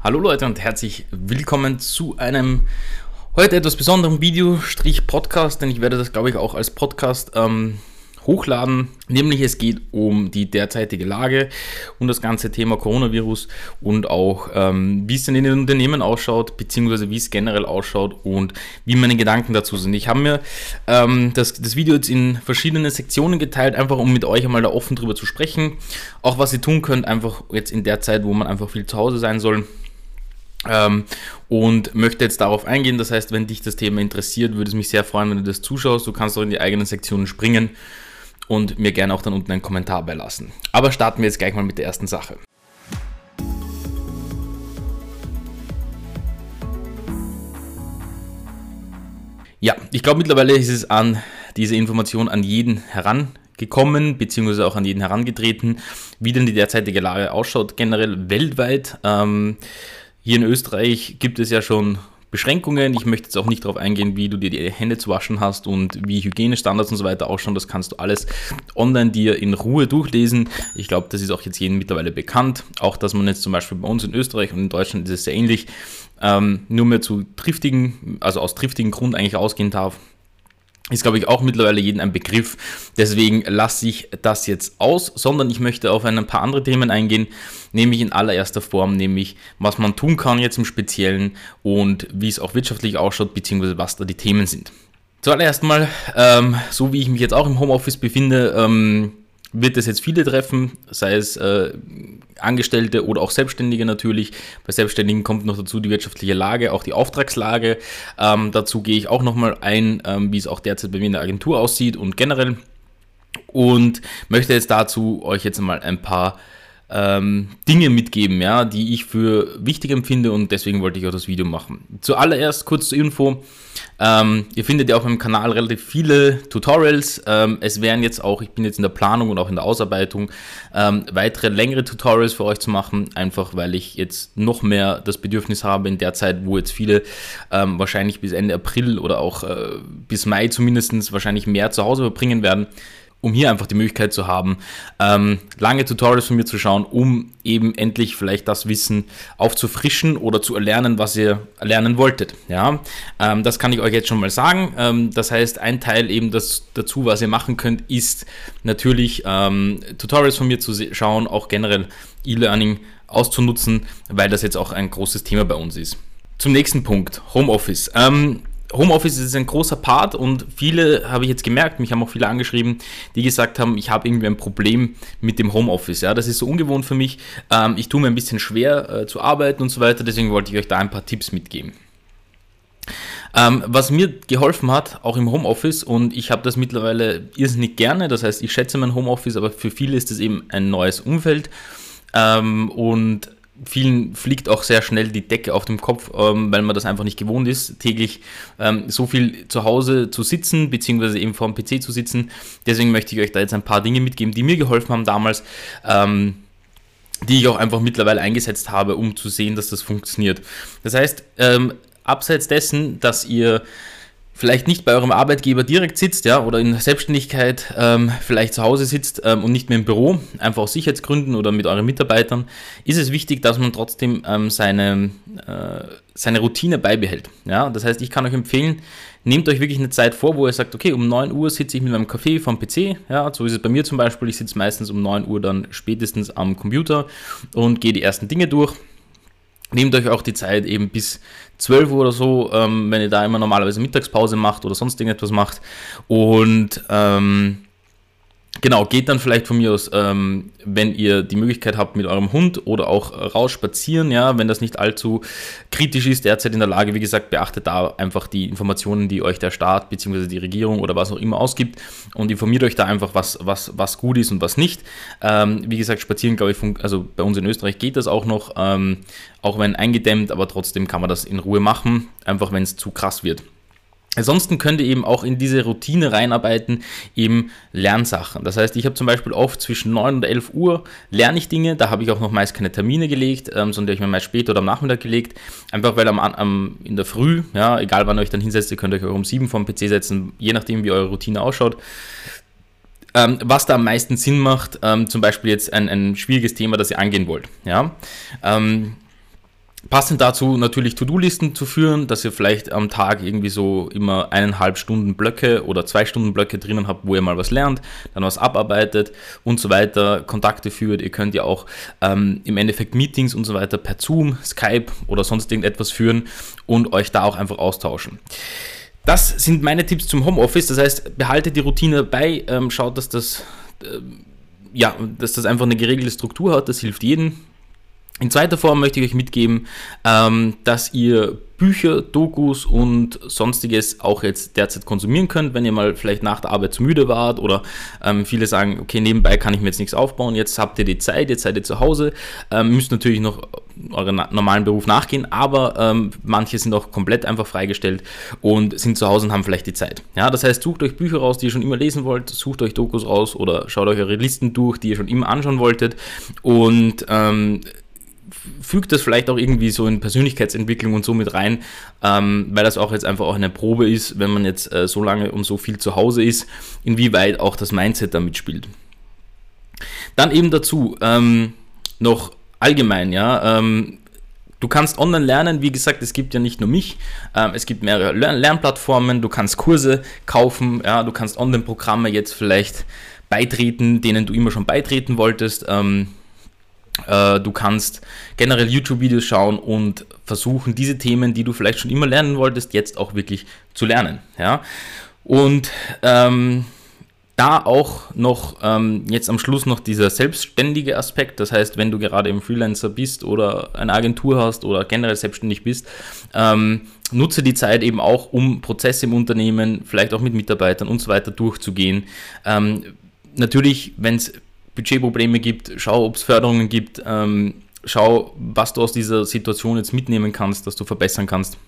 Hallo Leute und herzlich willkommen zu einem heute etwas besonderen Video-Podcast, denn ich werde das glaube ich auch als Podcast ähm, hochladen. Nämlich es geht um die derzeitige Lage und das ganze Thema Coronavirus und auch ähm, wie es denn in den Unternehmen ausschaut, beziehungsweise wie es generell ausschaut und wie meine Gedanken dazu sind. Ich habe mir ähm, das, das Video jetzt in verschiedene Sektionen geteilt, einfach um mit euch einmal da offen drüber zu sprechen. Auch was ihr tun könnt, einfach jetzt in der Zeit, wo man einfach viel zu Hause sein soll. Ähm, und möchte jetzt darauf eingehen. Das heißt, wenn dich das Thema interessiert, würde es mich sehr freuen, wenn du das zuschaust. Du kannst auch in die eigenen Sektionen springen und mir gerne auch dann unten einen Kommentar beilassen. Aber starten wir jetzt gleich mal mit der ersten Sache. Ja, ich glaube mittlerweile ist es an diese Information an jeden herangekommen, beziehungsweise auch an jeden herangetreten, wie denn die derzeitige Lage ausschaut, generell weltweit. Ähm, hier in Österreich gibt es ja schon Beschränkungen. Ich möchte jetzt auch nicht darauf eingehen, wie du dir die Hände zu waschen hast und wie Hygienestandards und so weiter ausschauen. Das kannst du alles online dir in Ruhe durchlesen. Ich glaube, das ist auch jetzt jedem mittlerweile bekannt. Auch, dass man jetzt zum Beispiel bei uns in Österreich und in Deutschland ist es sehr ähnlich, ähm, nur mehr zu triftigen, also aus triftigen Grund eigentlich ausgehen darf ist, glaube ich, auch mittlerweile jedem ein Begriff. Deswegen lasse ich das jetzt aus, sondern ich möchte auf ein paar andere Themen eingehen, nämlich in allererster Form, nämlich was man tun kann jetzt im Speziellen und wie es auch wirtschaftlich ausschaut, beziehungsweise was da die Themen sind. Zuallererst mal, ähm, so wie ich mich jetzt auch im Homeoffice befinde, ähm, wird es jetzt viele treffen, sei es äh, Angestellte oder auch Selbstständige natürlich. Bei Selbstständigen kommt noch dazu die wirtschaftliche Lage, auch die Auftragslage. Ähm, dazu gehe ich auch nochmal ein, ähm, wie es auch derzeit bei mir in der Agentur aussieht und generell. Und möchte jetzt dazu euch jetzt mal ein paar ähm, Dinge mitgeben, ja, die ich für wichtig empfinde und deswegen wollte ich auch das Video machen. Zuallererst kurz zur Info. Ähm, ihr findet ja auf meinem Kanal relativ viele Tutorials. Ähm, es wären jetzt auch, ich bin jetzt in der Planung und auch in der Ausarbeitung, ähm, weitere längere Tutorials für euch zu machen, einfach weil ich jetzt noch mehr das Bedürfnis habe in der Zeit, wo jetzt viele ähm, wahrscheinlich bis Ende April oder auch äh, bis Mai zumindest wahrscheinlich mehr zu Hause verbringen werden um hier einfach die Möglichkeit zu haben, ähm, lange Tutorials von mir zu schauen, um eben endlich vielleicht das Wissen aufzufrischen oder zu erlernen, was ihr erlernen wolltet. Ja, ähm, das kann ich euch jetzt schon mal sagen. Ähm, das heißt, ein Teil eben das, dazu, was ihr machen könnt, ist natürlich ähm, Tutorials von mir zu schauen, auch generell E-Learning auszunutzen, weil das jetzt auch ein großes Thema bei uns ist. Zum nächsten Punkt, Homeoffice. Ähm, Homeoffice ist ein großer Part und viele habe ich jetzt gemerkt, mich haben auch viele angeschrieben, die gesagt haben, ich habe irgendwie ein Problem mit dem Homeoffice. Ja, das ist so ungewohnt für mich. Ähm, ich tue mir ein bisschen schwer äh, zu arbeiten und so weiter, deswegen wollte ich euch da ein paar Tipps mitgeben. Ähm, was mir geholfen hat, auch im Homeoffice, und ich habe das mittlerweile irrsinnig gerne, das heißt, ich schätze mein Homeoffice, aber für viele ist es eben ein neues Umfeld. Ähm, und vielen fliegt auch sehr schnell die Decke auf dem Kopf, ähm, weil man das einfach nicht gewohnt ist, täglich ähm, so viel zu Hause zu sitzen, beziehungsweise eben vor dem PC zu sitzen. Deswegen möchte ich euch da jetzt ein paar Dinge mitgeben, die mir geholfen haben damals, ähm, die ich auch einfach mittlerweile eingesetzt habe, um zu sehen, dass das funktioniert. Das heißt, ähm, abseits dessen, dass ihr vielleicht nicht bei eurem Arbeitgeber direkt sitzt, ja, oder in Selbstständigkeit ähm, vielleicht zu Hause sitzt ähm, und nicht mehr im Büro, einfach aus Sicherheitsgründen oder mit euren Mitarbeitern, ist es wichtig, dass man trotzdem ähm, seine, äh, seine Routine beibehält. Ja, das heißt, ich kann euch empfehlen, nehmt euch wirklich eine Zeit vor, wo ihr sagt, okay, um 9 Uhr sitze ich mit meinem Kaffee vom PC, ja, so ist es bei mir zum Beispiel, ich sitze meistens um 9 Uhr dann spätestens am Computer und gehe die ersten Dinge durch, Nehmt euch auch die Zeit eben bis 12 Uhr oder so, ähm, wenn ihr da immer normalerweise Mittagspause macht oder sonst irgendetwas macht. Und ähm, Genau, geht dann vielleicht von mir aus, ähm, wenn ihr die Möglichkeit habt, mit eurem Hund oder auch raus spazieren, ja, wenn das nicht allzu kritisch ist, derzeit in der Lage, wie gesagt, beachtet da einfach die Informationen, die euch der Staat bzw. die Regierung oder was auch immer ausgibt und informiert euch da einfach, was, was, was gut ist und was nicht. Ähm, wie gesagt, spazieren, glaube ich, also bei uns in Österreich geht das auch noch, ähm, auch wenn eingedämmt, aber trotzdem kann man das in Ruhe machen, einfach wenn es zu krass wird. Ansonsten könnt ihr eben auch in diese Routine reinarbeiten, eben Lernsachen. Das heißt, ich habe zum Beispiel oft zwischen 9 und 11 Uhr lerne ich Dinge, da habe ich auch noch meist keine Termine gelegt, ähm, sondern ich mir meist später oder am Nachmittag gelegt. Einfach weil am, am, in der Früh, ja, egal wann ihr euch dann hinsetzt, ihr könnt euch auch um 7 vom PC setzen, je nachdem wie eure Routine ausschaut. Ähm, was da am meisten Sinn macht, ähm, zum Beispiel jetzt ein, ein schwieriges Thema, das ihr angehen wollt. Ja? Passend dazu natürlich To-Do-Listen zu führen, dass ihr vielleicht am Tag irgendwie so immer eineinhalb Stunden Blöcke oder zwei Stunden Blöcke drinnen habt, wo ihr mal was lernt, dann was abarbeitet und so weiter, Kontakte führt. Ihr könnt ja auch ähm, im Endeffekt Meetings und so weiter per Zoom, Skype oder sonst irgendetwas führen und euch da auch einfach austauschen. Das sind meine Tipps zum Homeoffice. Das heißt, behaltet die Routine dabei, ähm, schaut, dass das, äh, ja, dass das einfach eine geregelte Struktur hat. Das hilft jedem in zweiter Form möchte ich euch mitgeben, ähm, dass ihr Bücher, Dokus und sonstiges auch jetzt derzeit konsumieren könnt, wenn ihr mal vielleicht nach der Arbeit zu müde wart oder ähm, viele sagen, okay, nebenbei kann ich mir jetzt nichts aufbauen, jetzt habt ihr die Zeit, jetzt seid ihr zu Hause, ähm, müsst natürlich noch euren normalen Beruf nachgehen, aber ähm, manche sind auch komplett einfach freigestellt und sind zu Hause und haben vielleicht die Zeit. Ja, das heißt, sucht euch Bücher raus, die ihr schon immer lesen wollt, sucht euch Dokus raus oder schaut euch eure Listen durch, die ihr schon immer anschauen wolltet und ähm, fügt das vielleicht auch irgendwie so in Persönlichkeitsentwicklung und so mit rein, ähm, weil das auch jetzt einfach auch eine Probe ist, wenn man jetzt äh, so lange und so viel zu Hause ist, inwieweit auch das Mindset damit spielt. Dann eben dazu ähm, noch allgemein, ja, ähm, Du kannst online lernen, wie gesagt, es gibt ja nicht nur mich, ähm, es gibt mehrere Lern Lernplattformen, du kannst Kurse kaufen, ja, du kannst Online-Programme jetzt vielleicht beitreten, denen du immer schon beitreten wolltest. Ähm, äh, du kannst generell YouTube-Videos schauen und versuchen, diese Themen, die du vielleicht schon immer lernen wolltest, jetzt auch wirklich zu lernen. Ja? Und ähm, da auch noch ähm, jetzt am Schluss noch dieser selbstständige Aspekt. Das heißt, wenn du gerade im Freelancer bist oder eine Agentur hast oder generell selbstständig bist, ähm, nutze die Zeit eben auch, um Prozesse im Unternehmen, vielleicht auch mit Mitarbeitern und so weiter durchzugehen. Ähm, natürlich, wenn es Budgetprobleme gibt, schau, ob es Förderungen gibt, ähm, schau, was du aus dieser Situation jetzt mitnehmen kannst, dass du verbessern kannst.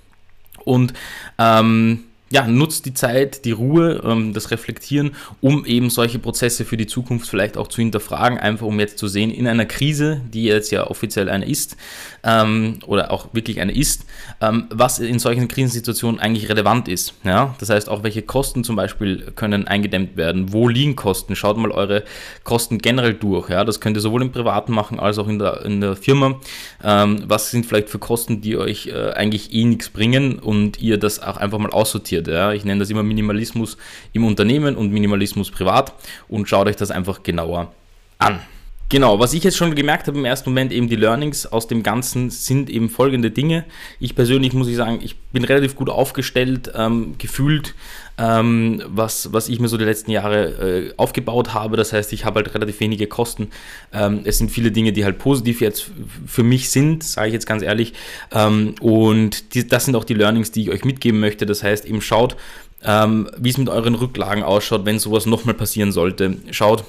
Und ähm, ja, nutzt die Zeit, die Ruhe, ähm, das Reflektieren, um eben solche Prozesse für die Zukunft vielleicht auch zu hinterfragen, einfach um jetzt zu sehen, in einer Krise, die jetzt ja offiziell eine ist, ähm, oder auch wirklich eine ist, ähm, was in solchen Krisensituationen eigentlich relevant ist. Ja? Das heißt auch, welche Kosten zum Beispiel können eingedämmt werden, wo liegen Kosten, schaut mal eure Kosten generell durch. Ja? Das könnt ihr sowohl im Privaten machen als auch in der, in der Firma. Ähm, was sind vielleicht für Kosten, die euch äh, eigentlich eh nichts bringen und ihr das auch einfach mal aussortiert passiert. Ja? Ich nenne das immer Minimalismus im Unternehmen und Minimalismus privat und schaut euch das einfach genauer an. Genau, was ich jetzt schon gemerkt habe im ersten Moment, eben die Learnings aus dem Ganzen sind eben folgende Dinge. Ich persönlich muss ich sagen, ich bin relativ gut aufgestellt, ähm, gefühlt, ähm, was, was ich mir so die letzten Jahre äh, aufgebaut habe. Das heißt, ich habe halt relativ wenige Kosten. Ähm, es sind viele Dinge, die halt positiv jetzt für mich sind, sage ich jetzt ganz ehrlich. Ähm, und die, das sind auch die Learnings, die ich euch mitgeben möchte. Das heißt, eben schaut, ähm, wie es mit euren Rücklagen ausschaut, wenn sowas nochmal passieren sollte. Schaut,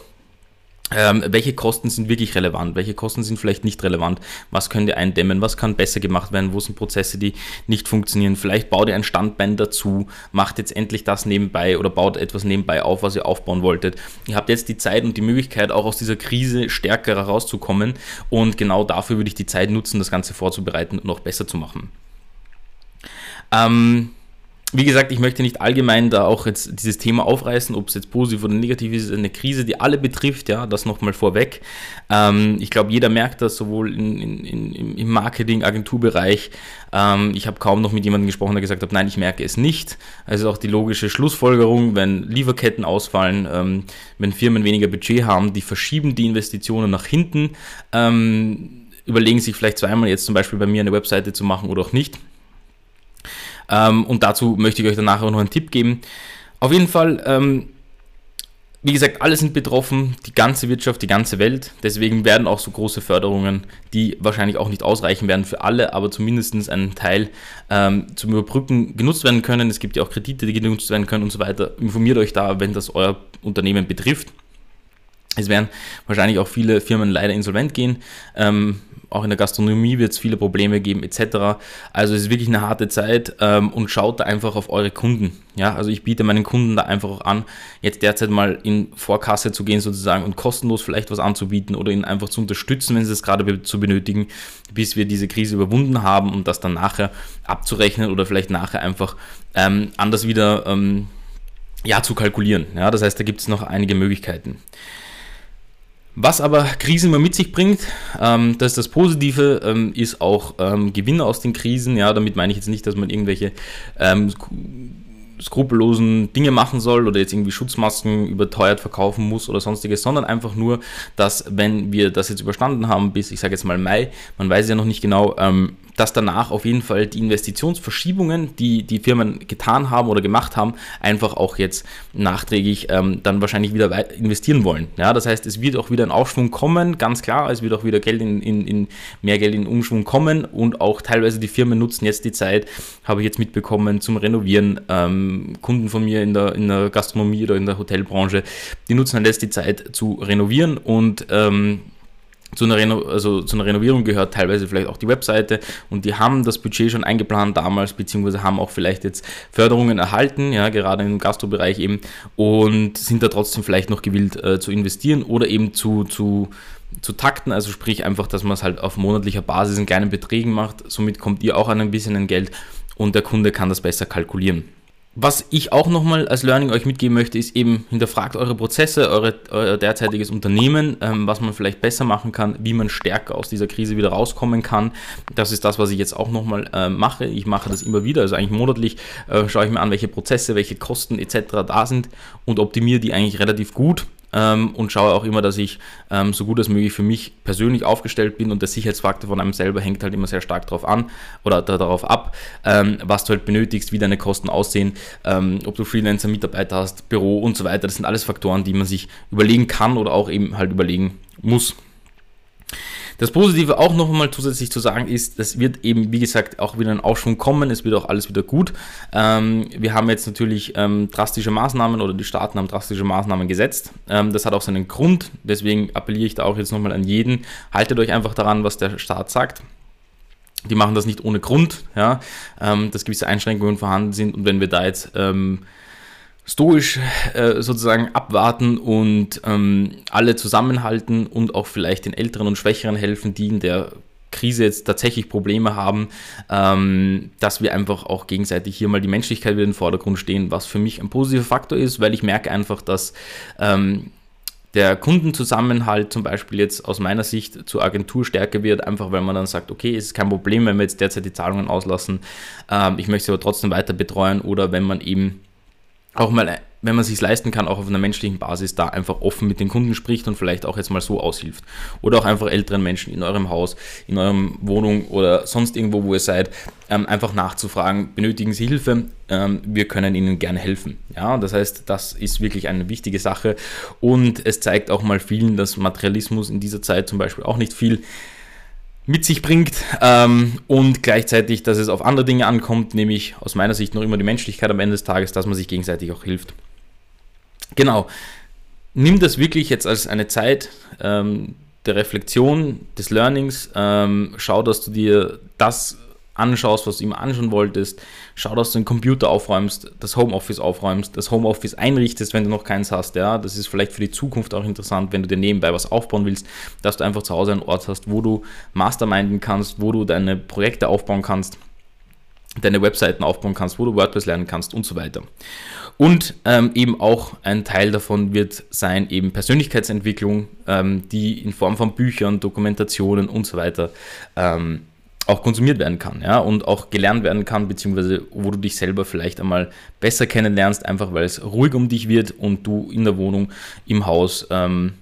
ähm, welche Kosten sind wirklich relevant, welche Kosten sind vielleicht nicht relevant, was könnt ihr eindämmen, was kann besser gemacht werden, wo sind Prozesse, die nicht funktionieren, vielleicht baut ihr ein Standbein dazu, macht jetzt endlich das nebenbei oder baut etwas nebenbei auf, was ihr aufbauen wolltet. Ihr habt jetzt die Zeit und die Möglichkeit, auch aus dieser Krise stärker herauszukommen. Und genau dafür würde ich die Zeit nutzen, das Ganze vorzubereiten und noch besser zu machen. Ähm, wie gesagt, ich möchte nicht allgemein da auch jetzt dieses Thema aufreißen, ob es jetzt positiv oder negativ ist, eine Krise, die alle betrifft, ja, das nochmal vorweg. Ähm, ich glaube, jeder merkt das sowohl in, in, im Marketing, Agenturbereich. Ähm, ich habe kaum noch mit jemandem gesprochen, der gesagt hat, nein, ich merke es nicht. Also auch die logische Schlussfolgerung, wenn Lieferketten ausfallen, ähm, wenn Firmen weniger Budget haben, die verschieben die Investitionen nach hinten, ähm, überlegen sich vielleicht zweimal jetzt zum Beispiel bei mir eine Webseite zu machen oder auch nicht. Ähm, und dazu möchte ich euch danach auch noch einen Tipp geben. Auf jeden Fall, ähm, wie gesagt, alle sind betroffen, die ganze Wirtschaft, die ganze Welt. Deswegen werden auch so große Förderungen, die wahrscheinlich auch nicht ausreichen werden für alle, aber zumindest einen Teil ähm, zum Überbrücken genutzt werden können. Es gibt ja auch Kredite, die genutzt werden können und so weiter. Informiert euch da, wenn das euer Unternehmen betrifft. Es werden wahrscheinlich auch viele Firmen leider insolvent gehen. Ähm, auch in der Gastronomie wird es viele Probleme geben etc. Also es ist wirklich eine harte Zeit ähm, und schaut da einfach auf eure Kunden. Ja, also ich biete meinen Kunden da einfach auch an, jetzt derzeit mal in Vorkasse zu gehen sozusagen und kostenlos vielleicht was anzubieten oder ihnen einfach zu unterstützen, wenn sie es gerade zu benötigen, bis wir diese Krise überwunden haben und das dann nachher abzurechnen oder vielleicht nachher einfach ähm, anders wieder ähm, ja, zu kalkulieren. Ja, das heißt, da gibt es noch einige Möglichkeiten. Was aber Krisen immer mit sich bringt, ähm, das ist das Positive, ähm, ist auch ähm, Gewinne aus den Krisen. Ja, damit meine ich jetzt nicht, dass man irgendwelche ähm, skrupellosen Dinge machen soll oder jetzt irgendwie Schutzmasken überteuert verkaufen muss oder sonstiges, sondern einfach nur, dass wenn wir das jetzt überstanden haben bis, ich sage jetzt mal Mai, man weiß ja noch nicht genau, ähm, dass danach auf jeden Fall die Investitionsverschiebungen, die die Firmen getan haben oder gemacht haben, einfach auch jetzt nachträglich ähm, dann wahrscheinlich wieder investieren wollen. Ja, das heißt, es wird auch wieder ein Aufschwung kommen, ganz klar, es wird auch wieder Geld in, in, in mehr Geld in Umschwung kommen und auch teilweise die Firmen nutzen jetzt die Zeit, habe ich jetzt mitbekommen, zum Renovieren. Ähm, Kunden von mir in der, in der Gastronomie oder in der Hotelbranche, die nutzen halt jetzt die Zeit zu renovieren und ähm, zu einer, Reno also zu einer Renovierung gehört teilweise vielleicht auch die Webseite und die haben das Budget schon eingeplant damals, beziehungsweise haben auch vielleicht jetzt Förderungen erhalten, ja, gerade im Gastrobereich eben, und sind da trotzdem vielleicht noch gewillt äh, zu investieren oder eben zu, zu, zu takten, also sprich einfach, dass man es halt auf monatlicher Basis in kleinen Beträgen macht, somit kommt ihr auch an ein bisschen ein Geld und der Kunde kann das besser kalkulieren. Was ich auch nochmal als Learning euch mitgeben möchte, ist eben, hinterfragt eure Prozesse, eure, euer derzeitiges Unternehmen, ähm, was man vielleicht besser machen kann, wie man stärker aus dieser Krise wieder rauskommen kann. Das ist das, was ich jetzt auch nochmal äh, mache. Ich mache das immer wieder, also eigentlich monatlich äh, schaue ich mir an, welche Prozesse, welche Kosten etc. da sind und optimiere die eigentlich relativ gut ähm, und schaue auch immer, dass ich ähm, so gut als möglich für mich persönlich aufgestellt bin und der Sicherheitsfaktor von einem selber hängt halt immer sehr stark darauf an oder darauf ab, ähm, was du halt benötigst, wie deine Kosten aussehen, ähm, ob du Freelancer, Mitarbeiter hast, Büro und so weiter. Das sind alles Faktoren, die man sich überlegen kann oder auch eben halt überlegen muss. Das Positive auch noch einmal zusätzlich zu sagen ist, es wird eben, wie gesagt, auch wieder ein Aufschwung kommen, es wird auch alles wieder gut. Ähm, wir haben jetzt natürlich ähm, drastische Maßnahmen oder die Staaten haben drastische Maßnahmen gesetzt. Ähm, das hat auch seinen Grund, deswegen appelliere ich da auch jetzt nochmal an jeden, haltet euch einfach daran, was der Staat sagt. Die machen das nicht ohne Grund, ja, ähm, dass gewisse Einschränkungen vorhanden sind und wenn wir da jetzt ähm, stoisch äh, sozusagen abwarten und ähm, alle zusammenhalten und auch vielleicht den Älteren und Schwächeren helfen, die in der Krise jetzt tatsächlich Probleme haben, ähm, dass wir einfach auch gegenseitig hier mal die Menschlichkeit wieder in den Vordergrund stehen, was für mich ein positiver Faktor ist, weil ich merke einfach, dass ähm, der Kundenzusammenhalt zum Beispiel jetzt aus meiner Sicht zur Agentur stärker wird, einfach weil man dann sagt, okay, es ist kein Problem, wenn wir jetzt derzeit die Zahlungen auslassen, ähm, ich möchte sie aber trotzdem weiter betreuen oder wenn man eben auch mal, wenn man sich leisten kann, auch auf einer menschlichen Basis da einfach offen mit den Kunden spricht und vielleicht auch jetzt mal so aushilft. Oder auch einfach älteren Menschen in eurem Haus, in eurem Wohnung oder sonst irgendwo, wo ihr seid, ähm, einfach nachzufragen, benötigen Sie Hilfe? Ähm, wir können Ihnen gerne helfen. Ja, das heißt, das ist wirklich eine wichtige Sache und es zeigt auch mal vielen, dass Materialismus in dieser Zeit zum Beispiel auch nicht viel mit sich bringt ähm, und gleichzeitig, dass es auf andere Dinge ankommt, nämlich aus meiner Sicht noch immer die Menschlichkeit am Ende des Tages, dass man sich gegenseitig auch hilft. Genau. Nimm das wirklich jetzt als eine Zeit ähm, der Reflexion, des Learnings. Ähm, schau, dass du dir das anschaust, was du immer anschauen wolltest. Schau, dass du den Computer aufräumst, das Homeoffice aufräumst, das Homeoffice einrichtest, wenn du noch keins hast. Ja, das ist vielleicht für die Zukunft auch interessant, wenn du dir nebenbei was aufbauen willst, dass du einfach zu Hause einen Ort hast, wo du masterminden kannst, wo du deine Projekte aufbauen kannst, deine Webseiten aufbauen kannst, wo du WordPress lernen kannst und so weiter. Und ähm, eben auch ein Teil davon wird sein eben Persönlichkeitsentwicklung, ähm, die in Form von Büchern, Dokumentationen und so weiter ähm, auch konsumiert werden kann, ja, und auch gelernt werden kann, beziehungsweise wo du dich selber vielleicht einmal besser kennenlernst, einfach weil es ruhig um dich wird und du in der Wohnung, im Haus, ähm,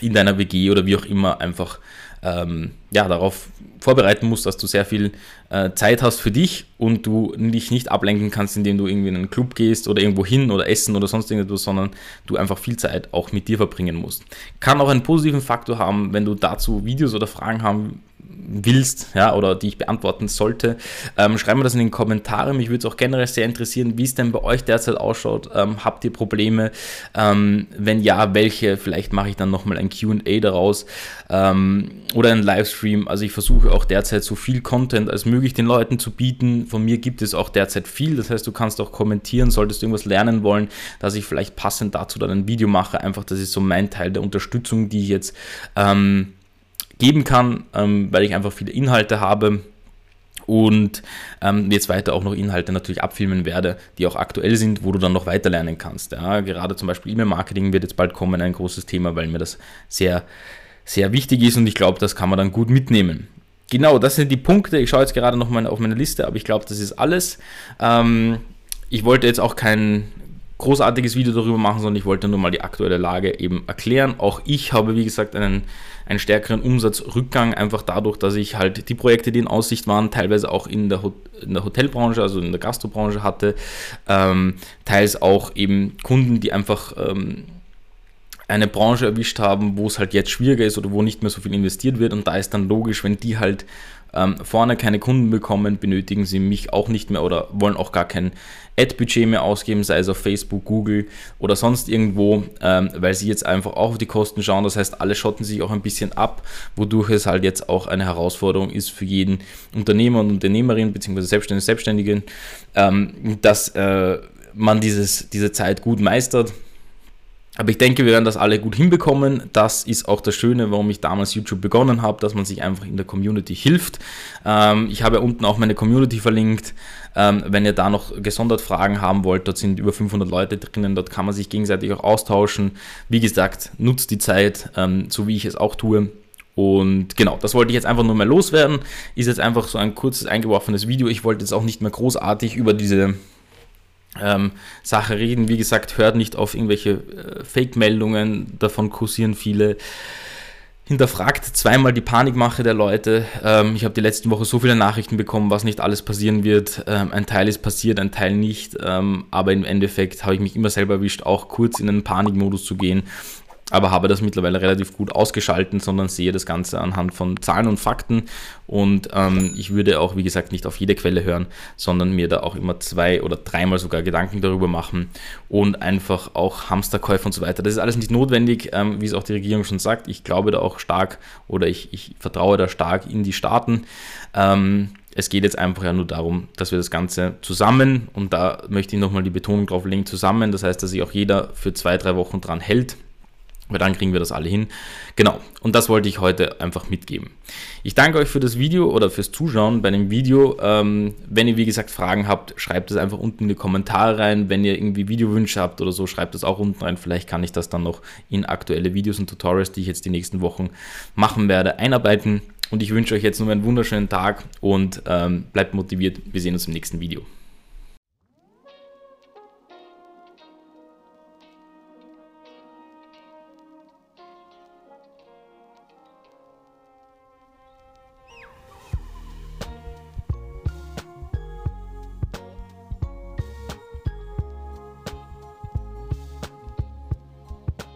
in deiner WG oder wie auch immer einfach ähm, ja, darauf vorbereiten musst, dass du sehr viel äh, Zeit hast für dich und du dich nicht ablenken kannst, indem du irgendwie in einen Club gehst oder irgendwo hin oder essen oder sonst irgendetwas, sondern du einfach viel Zeit auch mit dir verbringen musst. Kann auch einen positiven Faktor haben, wenn du dazu Videos oder Fragen haben willst, ja, oder die ich beantworten sollte, ähm, schreib mir das in den Kommentaren. Mich würde es auch generell sehr interessieren, wie es denn bei euch derzeit ausschaut. Ähm, habt ihr Probleme? Ähm, wenn ja, welche? Vielleicht mache ich dann nochmal ein QA daraus ähm, oder ein Livestream. Also ich versuche auch derzeit so viel Content als möglich den Leuten zu bieten. Von mir gibt es auch derzeit viel. Das heißt, du kannst auch kommentieren, solltest du irgendwas lernen wollen, dass ich vielleicht passend dazu dann ein Video mache. Einfach, das ist so mein Teil der Unterstützung, die ich jetzt ähm, geben kann, ähm, weil ich einfach viele Inhalte habe und ähm, jetzt weiter auch noch Inhalte natürlich abfilmen werde, die auch aktuell sind, wo du dann noch weiter lernen kannst. Ja, gerade zum Beispiel E-Mail-Marketing wird jetzt bald kommen, ein großes Thema, weil mir das sehr, sehr wichtig ist und ich glaube, das kann man dann gut mitnehmen. Genau, das sind die Punkte. Ich schaue jetzt gerade noch mal auf meine Liste, aber ich glaube, das ist alles. Ähm, ich wollte jetzt auch kein großartiges Video darüber machen, sondern ich wollte nur mal die aktuelle Lage eben erklären. Auch ich habe, wie gesagt, einen einen stärkeren Umsatzrückgang, einfach dadurch, dass ich halt die Projekte, die in Aussicht waren, teilweise auch in der, in der Hotelbranche, also in der Gastrobranche hatte, ähm, teils auch eben Kunden, die einfach ähm, eine Branche erwischt haben, wo es halt jetzt schwieriger ist oder wo nicht mehr so viel investiert wird und da ist dann logisch, wenn die halt ähm, vorne keine Kunden bekommen, benötigen sie mich auch nicht mehr oder wollen auch gar kein Ad-Budget mehr ausgeben, sei es auf Facebook, Google oder sonst irgendwo, ähm, weil sie jetzt einfach auch auf die Kosten schauen. Das heißt, alle schotten sich auch ein bisschen ab, wodurch es halt jetzt auch eine Herausforderung ist für jeden Unternehmer und Unternehmerin bzw. Selbstständige, Selbstständigen, ähm, dass äh, man dieses, diese Zeit gut meistert aber ich denke, wir werden das alle gut hinbekommen. Das ist auch das Schöne, warum ich damals YouTube begonnen habe, dass man sich einfach in der Community hilft. Ähm, ich habe ja unten auch meine Community verlinkt. Ähm, wenn ihr da noch gesondert Fragen haben wollt, dort sind über 500 Leute drinnen, dort kann man sich gegenseitig auch austauschen. Wie gesagt, nutzt die Zeit, ähm, so wie ich es auch tue. Und genau, das wollte ich jetzt einfach nur mal loswerden. Ist jetzt einfach so ein kurzes eingeworfenes Video. Ich wollte jetzt auch nicht mehr großartig über diese ähm, Sache reden. Wie gesagt, hört nicht auf irgendwelche äh, Fake-Meldungen, davon kursieren viele. Hinterfragt zweimal die Panikmache der Leute. Ähm, ich habe die letzten Woche so viele Nachrichten bekommen, was nicht alles passieren wird. Ähm, ein Teil ist passiert, ein Teil nicht. Ähm, aber im Endeffekt habe ich mich immer selber erwischt, auch kurz in einen Panikmodus zu gehen aber habe das mittlerweile relativ gut ausgeschalten, sondern sehe das Ganze anhand von Zahlen und Fakten. Und ähm, ich würde auch, wie gesagt, nicht auf jede Quelle hören, sondern mir da auch immer zwei oder dreimal sogar Gedanken darüber machen und einfach auch Hamsterkäufe und so weiter. Das ist alles nicht notwendig, ähm, wie es auch die Regierung schon sagt. Ich glaube da auch stark oder ich, ich vertraue da stark in die Staaten. Ähm, es geht jetzt einfach ja nur darum, dass wir das Ganze zusammen, und da möchte ich nochmal die Betonung drauf legen, zusammen, das heißt, dass sich auch jeder für zwei, drei Wochen dran hält, weil dann kriegen wir das alle hin. Genau, und das wollte ich heute einfach mitgeben. Ich danke euch für das Video oder fürs Zuschauen bei dem Video. Ähm, wenn ihr, wie gesagt, Fragen habt, schreibt es einfach unten in die Kommentare rein. Wenn ihr irgendwie Videowünsche habt oder so, schreibt es auch unten rein. Vielleicht kann ich das dann noch in aktuelle Videos und Tutorials, die ich jetzt die nächsten Wochen machen werde, einarbeiten. Und ich wünsche euch jetzt nur einen wunderschönen Tag und ähm, bleibt motiviert. Wir sehen uns im nächsten Video.